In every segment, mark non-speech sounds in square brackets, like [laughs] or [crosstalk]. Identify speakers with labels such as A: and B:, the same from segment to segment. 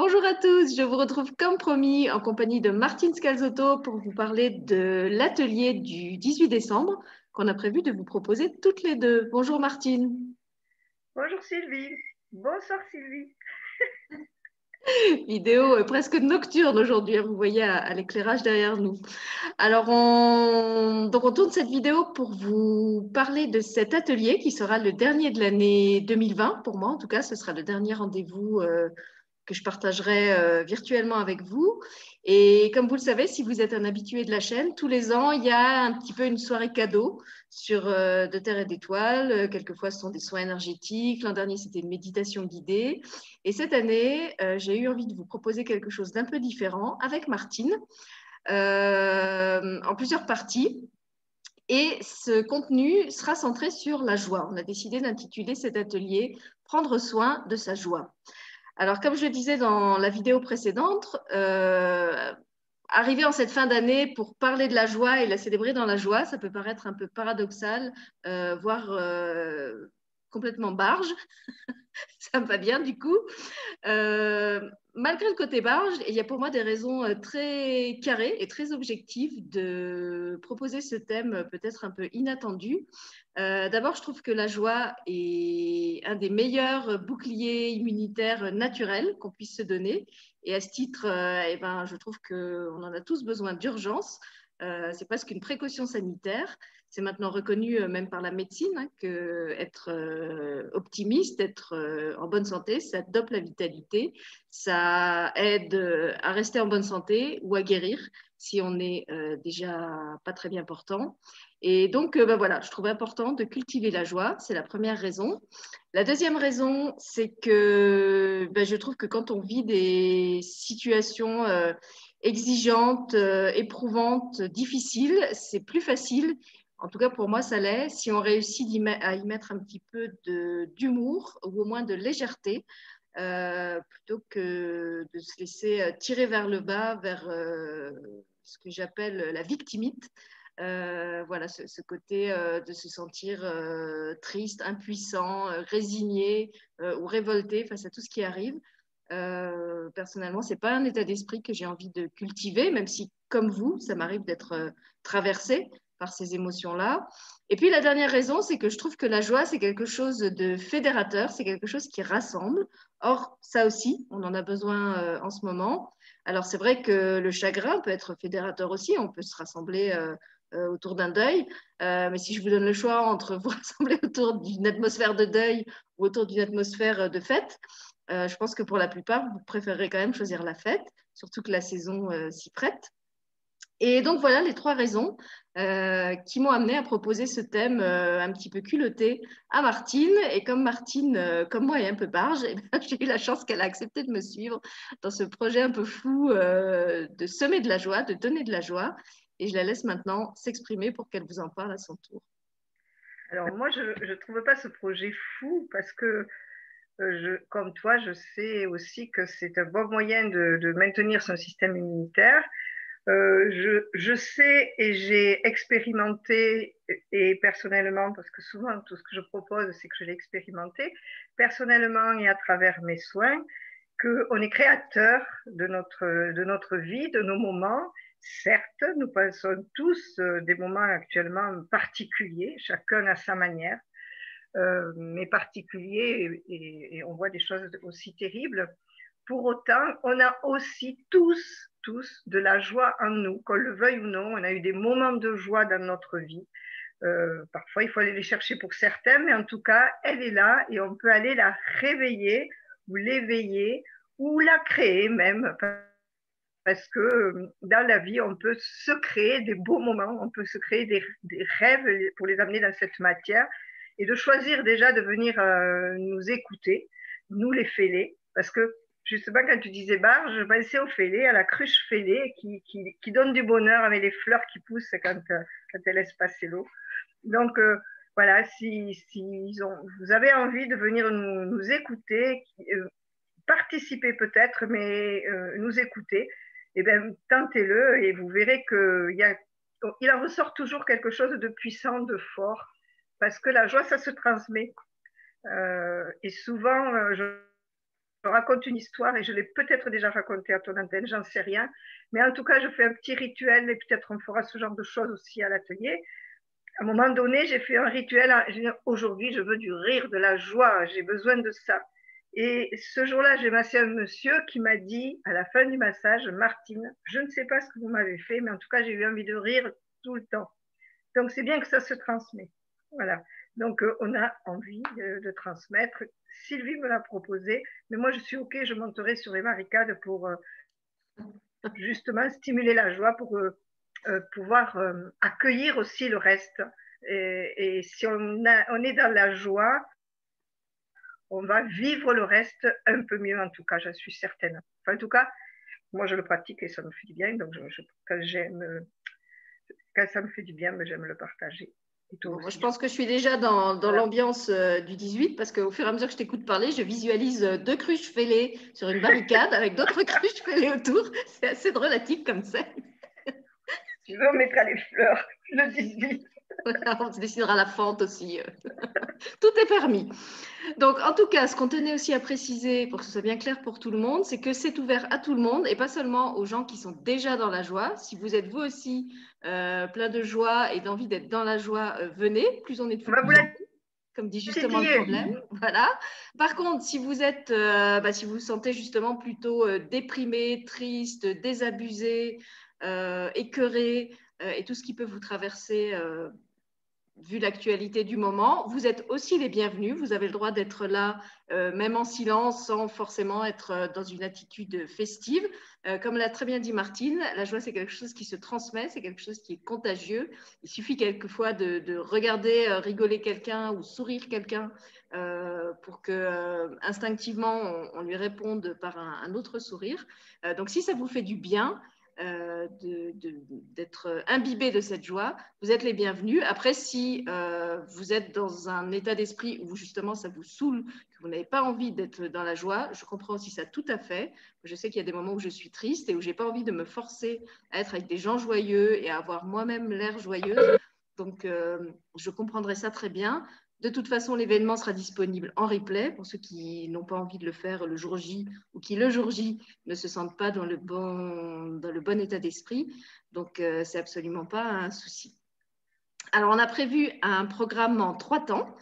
A: Bonjour à tous, je vous retrouve comme promis en compagnie de Martine Scalzotto pour vous parler de l'atelier du 18 décembre qu'on a prévu de vous proposer toutes les deux. Bonjour Martine.
B: Bonjour Sylvie. Bonsoir Sylvie. [laughs]
A: Vidéo presque nocturne aujourd'hui, hein, vous voyez à, l'éclairage derrière nous. Alors, on... Donc on tourne cette vidéo pour vous parler de cet atelier qui sera le dernier de l'année 2020. Pour moi, en tout cas, ce sera le dernier rendez-vous euh, que je partagerai euh, virtuellement avec vous. Et comme vous le savez, si vous êtes un habitué de la chaîne, tous les ans, il y a un petit peu une soirée cadeau sur euh, De Terre et d'Étoiles. Euh, quelquefois, ce sont des soins énergétiques. L'an dernier, c'était une méditation guidée. Et cette année, j'ai eu envie de vous proposer quelque chose d'un peu différent avec Martine, en plusieurs parties. Et ce contenu sera centré sur la joie. On a décidé d'intituler cet atelier Prendre soin de sa joie. Alors, comme je disais dans la vidéo précédente, euh, arriver en cette fin d'année pour parler de la joie et la célébrer dans la joie, ça peut paraître un peu paradoxal, euh, voire euh, complètement barge. [laughs] ça me va bien du coup. Malgré le côté barge, il y a pour moi des raisons très carrées et très objectives de proposer ce thème peut-être un peu inattendu, euh, d'abord, je trouve que la joie est un des meilleurs boucliers immunitaires naturels qu'on puisse se donner. Et à ce titre, euh, eh ben, je trouve qu'on en a tous besoin d'urgence. Euh, c'est presque une précaution sanitaire. C'est maintenant reconnu même par la médecine hein, que être optimiste, être en bonne santé, ça dope la vitalité, ça aide à rester en bonne santé ou à guérir si on n'est déjà pas très bien portant. Et donc, euh, ben voilà, je trouve important de cultiver la joie. C'est la première raison. La deuxième raison, c'est que ben, je trouve que quand on vit des situations euh, exigeantes, euh, éprouvantes, difficiles, c'est plus facile. En tout cas, pour moi, ça l'est. Si on réussit à y mettre un petit peu d'humour ou au moins de légèreté, plutôt que de se laisser tirer vers le bas, vers ce que j'appelle la victimite. Euh, voilà, ce, côté euh, de se sentir euh, triste, impuissant, résigné ou révolté face à tout ce qui arrive. Personnellement, c'est pas un état d'esprit que j'ai envie de cultiver, même si, comme vous, ça m'arrive d'être traversée par ces émotions-là. Et puis la dernière raison, c'est que je trouve que la joie, c'est quelque chose de fédérateur, c'est quelque chose qui rassemble. Or, ça aussi, on en a besoin en ce moment. Alors c'est vrai que le chagrin peut être fédérateur aussi, on peut se rassembler euh, autour d'un deuil. Euh, mais si je vous donne le choix entre [laughs] vous rassembler autour d'une atmosphère de deuil ou autour d'une atmosphère euh, de fête, je pense que pour la plupart, vous préférerez quand même choisir la fête, surtout que la saison s'y prête. Et donc voilà les trois raisons qui m'ont amené à proposer ce thème un petit peu culotté à Martine. Et comme Martine, comme moi, est un peu barge, [laughs] eh j'ai eu la chance qu'elle a accepté de me suivre dans ce projet un peu fou de semer de la joie, de donner de la joie et je la laisse maintenant s'exprimer pour qu'elle vous en parle à son tour.
B: Alors moi, je ne trouve pas ce projet fou parce que, euh, je, comme toi, je sais aussi que c'est un bon moyen de, maintenir son système immunitaire. Euh, je, je, sais et j'ai expérimenté, et personnellement, parce que souvent tout ce que je propose, c'est que je l'ai expérimenté, personnellement et à travers mes soins, qu'on est créateur de notre, de notre vie, de nos moments, Certes, nous passons tous euh, des moments actuellement particuliers, chacun à sa manière, euh, mais particuliers, et, on voit des choses aussi terribles. Pour autant, on a aussi tous, tous de la joie en nous, qu'on le veuille ou non. On a eu des moments de joie dans notre vie. Euh, parfois, il faut aller les chercher pour certains, mais en tout cas, elle est là et on peut aller la réveiller ou l'éveiller ou la créer même parce que euh, dans la vie, on peut se créer des beaux moments, on peut se créer des, rêves pour les amener dans cette matière et de choisir déjà de venir euh, nous écouter, nous les fêler, parce que justement, quand tu disais barge, je pensais au fêlé, à la cruche fêlée qui, qui, donne du bonheur avec les fleurs qui poussent quand, euh, quand elle laisse passer l'eau. Donc, voilà, si, si vous avez envie de venir nous, écouter, participer peut-être, mais nous écouter, eh bien, tentez-le et vous verrez qu'il il en ressort toujours quelque chose de puissant, de fort, parce que la joie, ça se transmet. Euh, et souvent, euh, je, raconte une histoire et je l'ai peut-être déjà racontée à ton antenne, j'en sais rien. Mais en tout cas, je fais un petit rituel et peut-être on fera ce genre de choses aussi à l'atelier. À un moment donné, j'ai fait un rituel. Aujourd'hui, je veux du rire, de la joie, j'ai besoin de ça. Et ce jour-là, j'ai massé un monsieur qui m'a dit, à la fin du massage, Martine, je ne sais pas ce que vous m'avez fait, mais en tout cas, j'ai eu envie de rire tout le temps. Donc, c'est bien que ça se transmet. Voilà. Donc, euh, on a envie de, transmettre. Sylvie me l'a proposé, mais moi, je suis OK, je monterai sur les barricades pour euh, justement stimuler la joie, pour euh, pouvoir accueillir aussi le reste. Et, si on, est dans la joie, on va vivre le reste un peu mieux, en tout cas, je suis certaine. Enfin, en tout cas, moi, je le pratique et ça me fait du bien. Donc, j'aime, quand ça me fait du bien, j'aime le partager.
A: Moi, je pense que je suis déjà dans, l'ambiance euh, du 18 parce qu'au fur et à mesure que je t'écoute parler, je visualise euh, deux cruches fêlées sur une barricade avec d'autres [laughs] cruches fêlées autour. C'est assez relatif comme ça.
B: Tu veux, on mettra les fleurs le 18. [laughs]
A: on se dessinera la fente aussi. [laughs] tout est permis. Donc, en tout cas, ce qu'on tenait aussi à préciser, pour que ce soit bien clair pour tout le monde, c'est que c'est ouvert à tout le monde et pas seulement aux gens qui sont déjà dans la joie. Si vous êtes vous aussi euh, plein de joie et d'envie d'être dans la joie, euh, venez. Plus on est de plus, comme dit justement le problème. [laughs] Voilà. Par contre, si vous êtes, euh, bah, si vous vous sentez justement plutôt déprimé, triste, désabusé, écœuré, et tout ce qui peut vous traverser vu l'actualité du moment. Vous êtes aussi les bienvenus. Vous avez le droit d'être là, euh, même en silence, sans forcément être euh, dans une attitude festive. Euh, comme l'a très bien dit Martine, la joie, c'est quelque chose qui se transmet, c'est quelque chose qui est contagieux. Il suffit quelquefois de, regarder, rigoler quelqu'un ou sourire quelqu'un pour que instinctivement, on, lui réponde par un autre sourire. donc, si ça vous fait du bien, d'être imbibé de cette joie, vous êtes les bienvenus. Après, si euh, vous êtes dans un état d'esprit où justement ça vous saoule, que vous n'avez pas envie d'être dans la joie, je comprends aussi ça tout à fait. Je sais qu'il y a des moments où je suis triste et où j'ai pas envie de me forcer à être avec des gens joyeux et à avoir moi-même l'air joyeuse. Donc, euh, je comprendrai ça très bien. De toute façon, l'événement sera disponible en replay pour ceux qui n'ont pas envie de le faire le jour J ou qui le jour J ne se sentent pas dans le bon, état d'esprit. Donc, euh, c'est absolument pas un souci. Alors, on a prévu un programme en trois temps.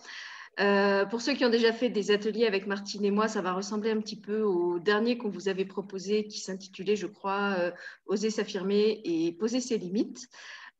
A: Euh, pour ceux qui ont déjà fait des ateliers avec Martine et moi, ça va ressembler un petit peu au dernier qu'on vous avait proposé qui s'intitulait, je crois, euh, Oser s'affirmer et poser ses limites.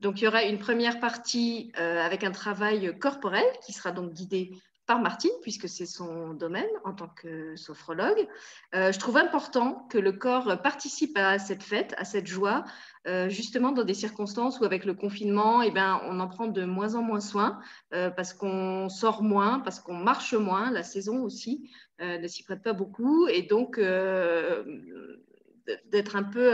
A: Donc, il y aura une première partie euh, avec un travail corporel qui sera donc guidé par Martine, puisque c'est son domaine en tant que sophrologue. Euh, je trouve important que le corps participe à cette fête, à cette joie, euh, justement dans des circonstances où avec le confinement, eh ben, on en prend de moins en moins soin, parce qu'on sort moins, parce qu'on marche moins, la saison aussi ne s'y prête pas beaucoup, et donc d'être un peu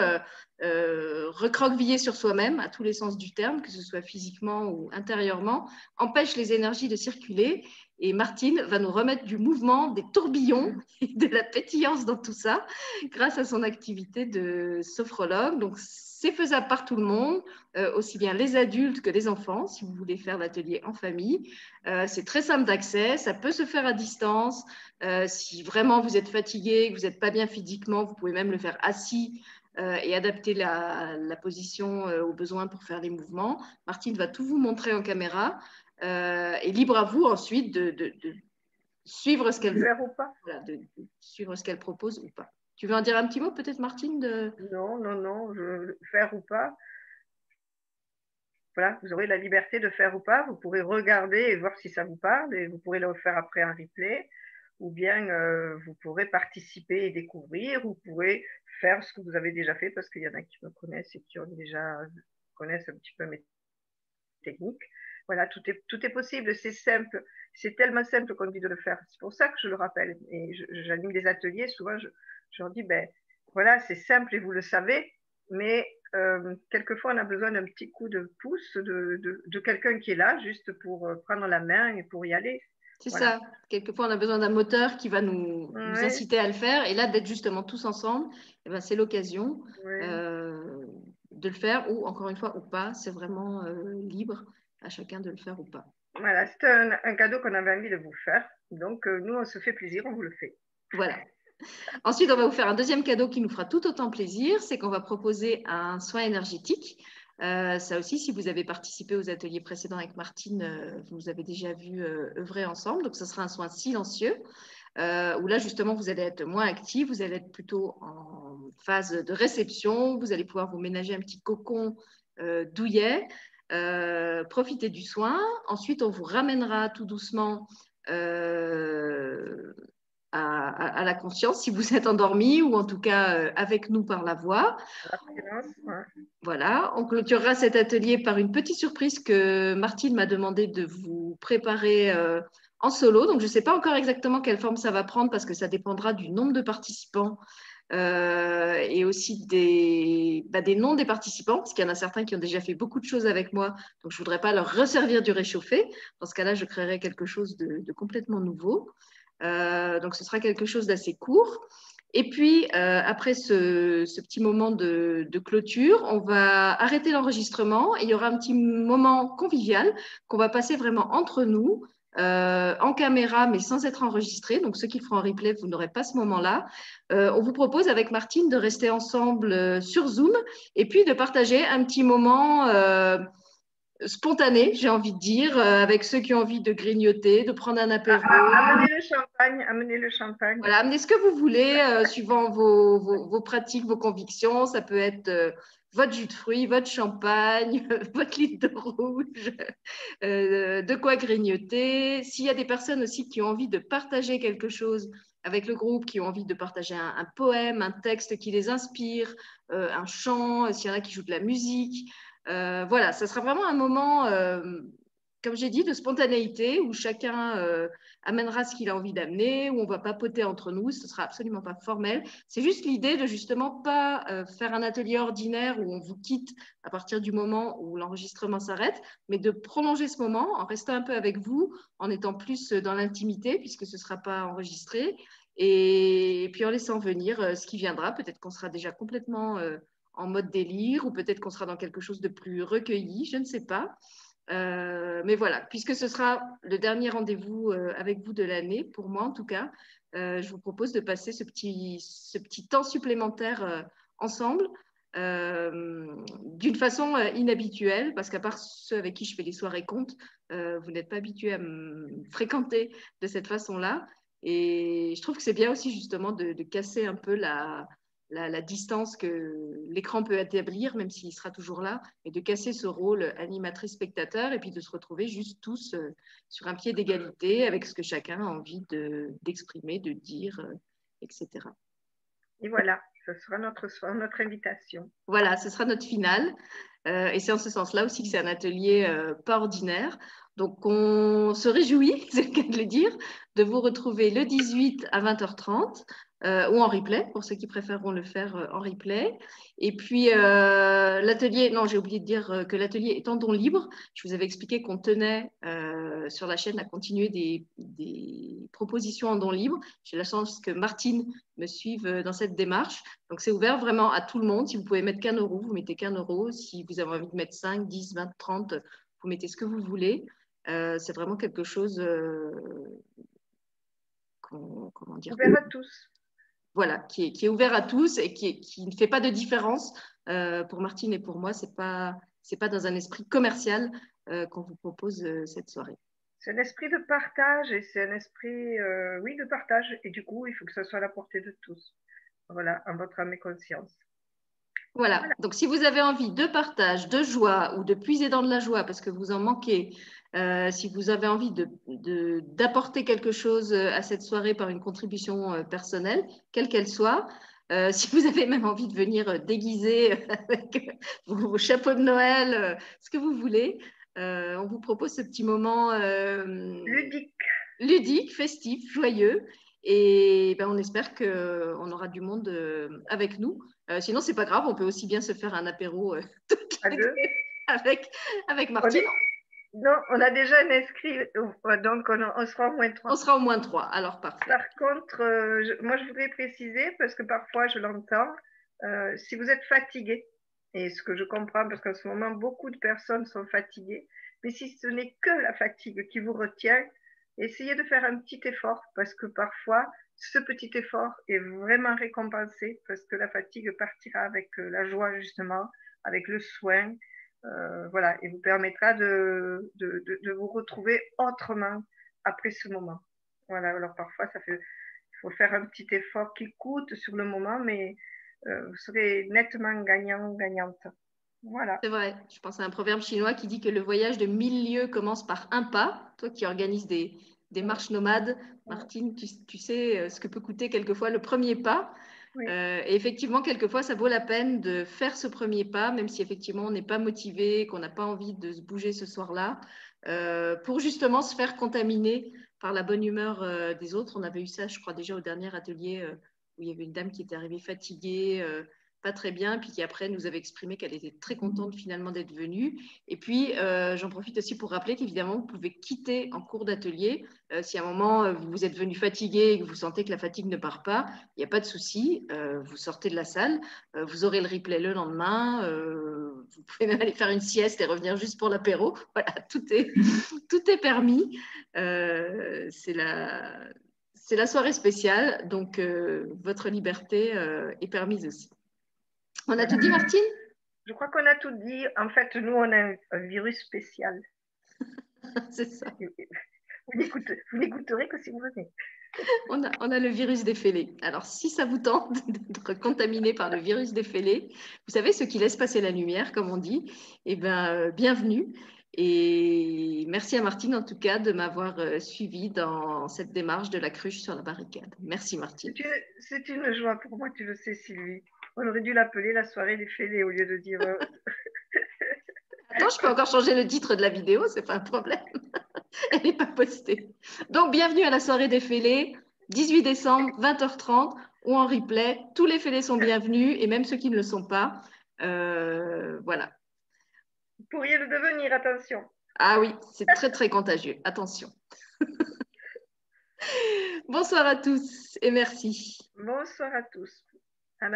A: euh, recroquevillé sur soi-même, à tous les sens du terme, que ce soit physiquement ou intérieurement, empêche les énergies de circuler. Et Martine va nous remettre du mouvement, des tourbillons [laughs] et de la pétillance dans tout ça, grâce à son activité de sophrologue. Donc, c'est faisable par tout le monde, euh, aussi bien les adultes que les enfants, si vous voulez faire l'atelier en famille. Euh, c'est très simple d'accès, ça peut se faire à distance. Euh, si vraiment vous êtes fatigué, que vous n'êtes pas bien physiquement, vous pouvez même le faire assis et adapter la, position aux besoins pour faire les mouvements. Martine va tout vous montrer en caméra et libre à vous ensuite de, suivre ce qu'elle de suivre ce qu'elle propose ou pas. Tu veux en dire un petit mot peut-être, Martine de...
B: Non, non, non, je, faire ou pas. Voilà, vous aurez la liberté de faire ou pas. Vous pourrez regarder et voir si ça vous parle et vous pourrez le faire après un replay. Ou bien euh, vous pourrez participer et découvrir. Vous pourrez faire ce que vous avez déjà fait parce qu'il y en a qui me connaissent et qui ont déjà connaissent un petit peu mes techniques. Voilà, tout est, tout est possible, c'est simple. C'est tellement simple qu'on dit de le faire. C'est pour ça que je le rappelle. Et j'anime des ateliers, souvent je, je leur dis, ben voilà, c'est simple et vous le savez, mais euh, quelquefois on a besoin d'un petit coup de pouce de, de, quelqu'un qui est là juste pour euh, prendre la main et pour y aller.
A: C'est ça. Quelquefois on a besoin d'un moteur qui va nous, inciter à le faire. Et là, d'être justement tous ensemble, eh ben, c'est l'occasion euh, de le faire ou encore une fois ou pas. C'est vraiment libre à chacun de le faire ou pas.
B: Voilà, c'est un, un, cadeau qu'on avait envie de vous faire. Donc nous, on se fait plaisir, on vous le fait.
A: Voilà. Ensuite, on va vous faire un deuxième cadeau qui nous fera tout autant plaisir, c'est qu'on va proposer un soin énergétique. Euh, ça aussi, si vous avez participé aux ateliers précédents avec Martine, euh, vous avez déjà vu euh, œuvrer ensemble. Donc, ce sera un soin silencieux, où là, justement, vous allez être moins actif, vous allez être plutôt en phase de réception, vous allez pouvoir vous ménager un petit cocon douillet, profiter du soin. Ensuite, on vous ramènera tout doucement à, la conscience si vous êtes endormi ou en tout cas euh, avec nous par la voix. Voilà, on clôturera cet atelier par une petite surprise que Martine m'a demandé de vous préparer euh, en solo. Donc je ne sais pas encore exactement quelle forme ça va prendre parce que ça dépendra du nombre de participants. Euh, et aussi bah, des noms des participants, parce qu'il y en a certains qui ont déjà fait beaucoup de choses avec moi, donc je ne voudrais pas leur resservir du réchauffé. Dans ce cas-là, je créerai quelque chose de complètement nouveau. Euh, donc, ce sera quelque chose d'assez court. Et puis, euh, après ce, petit moment de, clôture, on va arrêter l'enregistrement il y aura un petit moment convivial qu'on va passer vraiment entre nous, euh, en caméra, mais sans être enregistré. Donc, ceux qui feront un replay, vous n'aurez pas ce moment-là. on vous propose avec Martine de rester ensemble sur Zoom et puis de partager un petit moment spontané, j'ai envie de dire, euh, avec ceux qui ont envie de grignoter, de prendre un apéro.
B: amenez le champagne, amenez le champagne.
A: Voilà, amenez ce que vous voulez, euh, suivant vos, vos, pratiques, vos convictions. Ça peut être euh, votre jus de fruits, votre champagne, [laughs] votre litre de rouge, de quoi grignoter. S'il y a des personnes aussi qui ont envie de partager quelque chose avec le groupe, qui ont envie de partager un, un poème, un texte qui les inspire, un chant, s'il y en a qui jouent de la musique. Euh, voilà, ça sera vraiment un moment, euh, comme j'ai dit, de spontanéité où chacun euh, amènera ce qu'il a envie d'amener, où on va papoter entre nous. Ce sera absolument pas formel. C'est juste l'idée de justement pas faire un atelier ordinaire où on vous quitte à partir du moment où l'enregistrement s'arrête, mais de prolonger ce moment en restant un peu avec vous, en étant plus dans l'intimité puisque ce sera pas enregistré. Et, puis en laissant venir ce qui viendra, peut-être qu'on sera déjà complètement en mode délire, ou peut-être qu'on sera dans quelque chose de plus recueilli, je ne sais pas. Euh, mais voilà, puisque ce sera le dernier rendez-vous euh, avec vous de l'année, pour moi en tout cas, euh, je vous propose de passer ce petit, ce petit temps supplémentaire ensemble. d'une façon inhabituelle, parce qu'à part ceux avec qui je fais les soirées comptes, vous n'êtes pas habitués à me fréquenter de cette façon-là. Et je trouve que c'est bien aussi justement de casser un peu la, la, distance que l'écran peut établir, même s'il sera toujours là, et de casser ce rôle animatrice-spectateur et puis de se retrouver juste tous euh, sur un pied d'égalité avec ce que chacun a envie d'exprimer, de, dire, euh, etc.
B: Et voilà, ce sera notre, notre invitation.
A: Voilà, ce sera notre finale. Euh, et c'est en ce sens-là aussi que c'est un atelier pas ordinaire. Donc, on se réjouit, [laughs] c'est le cas de le dire, de vous retrouver le 18 à 20h30 euh, ou en replay, pour ceux qui préféreront le faire euh, en replay. Et puis, euh, l'atelier, non, j'ai oublié de dire que l'atelier est en don libre. Je vous avais expliqué qu'on tenait sur la chaîne à continuer des, propositions en don libre. J'ai la chance que Martine me suive dans cette démarche. Donc, c'est ouvert vraiment à tout le monde. Si vous pouvez mettre qu'un euro, vous mettez qu'un euro. Si vous avez envie de mettre 5, 10, 20, 30, vous mettez ce que vous voulez. C'est vraiment quelque chose
B: comment dire ouvert à tous
A: voilà, qui est, ouvert à tous et qui, ne fait pas de différence. Euh, pour Martine et pour moi, ce n'est pas, pas dans un esprit commercial euh, qu'on vous propose euh, cette soirée.
B: C'est un esprit de partage et c'est un esprit, oui, de partage. Et du coup, il faut que ça soit à la portée de tous. Voilà, en votre âme et conscience.
A: Voilà. Donc, si vous avez envie de partage, de joie ou de puiser dans de la joie parce que vous en manquez, euh, si vous avez envie d'apporter quelque chose euh, à cette soirée par une contribution euh, personnelle, quelle qu'elle soit, [laughs] si vous avez même envie de venir déguiser avec vos, chapeaux de Noël, ce que vous voulez, on vous propose ce petit moment
B: ludique.
A: ludique, festif, joyeux. Et ben, on espère qu'on aura du monde avec nous. sinon, c'est pas grave, on peut aussi bien se faire un apéro [laughs] avec, avec Martine.
B: Non, on a déjà un inscrit, euh, donc on, sera au moins trois.
A: On sera au moins trois, alors parfait.
B: Par contre, euh, moi je voudrais préciser, parce que parfois je l'entends, euh, si vous êtes fatigué, et ce que je comprends, parce qu'en ce moment beaucoup de personnes sont fatiguées, mais si ce n'est que la fatigue qui vous retient, essayez de faire un petit effort, parce que parfois ce petit effort est vraiment récompensé parce que la fatigue partira avec euh, la joie, justement, avec le soin. Euh, voilà, et vous permettra de, de, de, vous retrouver autrement après ce moment. Voilà, alors parfois, ça fait, il faut faire un petit effort qui coûte sur le moment, mais euh, vous serez nettement gagnant, gagnante. Voilà.
A: C'est vrai. Je pense à un proverbe chinois qui dit que le voyage de mille lieues commence par un pas. Toi qui organises des, des marches nomades, Martine, tu, sais euh, ce que peut coûter quelquefois le premier pas. Euh, et effectivement, quelquefois, ça vaut la peine de faire ce premier pas, même si effectivement on n'est pas motivé, qu'on n'a pas envie de se bouger ce soir-là, euh, pour justement se faire contaminer par la bonne humeur des autres. On avait eu ça, je crois, déjà au dernier atelier où il y avait une dame qui était arrivée fatiguée pas très bien, puis qui après nous avait exprimé qu'elle était très contente finalement d'être venue. Et puis, euh, j'en profite aussi pour rappeler qu'évidemment, vous pouvez quitter en cours d'atelier. Euh, si à un moment, euh, vous êtes venu fatigué et que vous sentez que la fatigue ne part pas, il n'y a pas de souci, vous sortez de la salle, vous aurez le replay le lendemain, vous pouvez même aller faire une sieste et revenir juste pour l'apéro. [laughs] Voilà, tout est, tout est permis. C'est la... C'est la soirée spéciale, donc votre liberté est permise aussi. On a tout dit, Martine?
B: Je crois qu'on a tout dit. En fait, nous, on a un, virus spécial. [laughs]
A: C'est ça.
B: Vous n'écouterez que si vous venez.
A: On a, on a, le virus des fêlés. Alors, si ça vous tente [laughs] d'être contaminé par le virus des fêlés, vous savez, ce qui laisse passer la lumière, comme on dit, eh bien, euh, bienvenue. Et merci à Martine, en tout cas, de m'avoir euh, suivi dans cette démarche de la cruche sur la barricade. Merci, Martine.
B: C'est une joie pour moi, tu le sais, Sylvie. On aurait dû l'appeler la soirée des fêlés au lieu de dire. Euh, [laughs]
A: Attends, je peux encore changer le titre de la vidéo, c'est pas un problème. [laughs] Elle n'est pas postée. Donc, bienvenue à la soirée des fêlés, 18 décembre, 20h30, ou en replay. Tous les fêlés sont bienvenus, et même ceux qui ne le sont pas. Euh, voilà.
B: Vous pourriez le devenir, attention.
A: Ah oui, c'est très, très contagieux. Attention. [laughs] Bonsoir à tous et merci.
B: Bonsoir à tous.